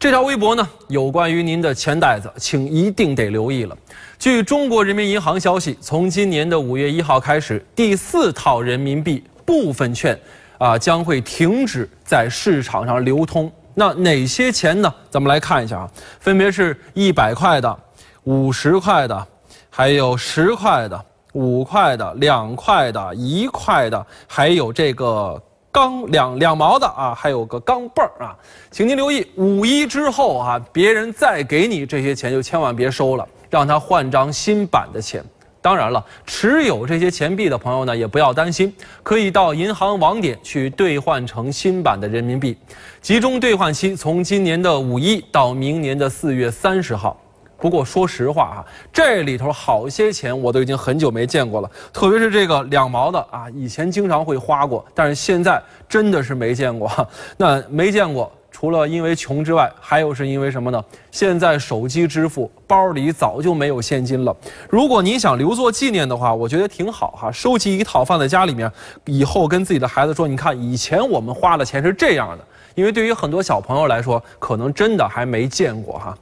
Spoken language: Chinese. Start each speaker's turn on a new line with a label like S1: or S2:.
S1: 这条微博呢，有关于您的钱袋子，请一定得留意了。据中国人民银行消息，从今年的五月一号开始，第四套人民币部分券啊将会停止在市场上流通。那哪些钱呢？咱们来看一下啊，分别是一百块的、五十块的，还有十块的、五块的、两块的、一块的，还有这个。钢两两毛的啊，还有个钢镚儿啊，请您留意，五一之后啊，别人再给你这些钱就千万别收了，让他换张新版的钱。当然了，持有这些钱币的朋友呢，也不要担心，可以到银行网点去兑换成新版的人民币，集中兑换期从今年的五一到明年的四月三十号。不过说实话哈，这里头好些钱我都已经很久没见过了，特别是这个两毛的啊，以前经常会花过，但是现在真的是没见过。那没见过，除了因为穷之外，还有是因为什么呢？现在手机支付，包里早就没有现金了。如果您想留作纪念的话，我觉得挺好哈，收集一套放在家里面，以后跟自己的孩子说，你看以前我们花的钱是这样的。因为对于很多小朋友来说，可能真的还没见过哈。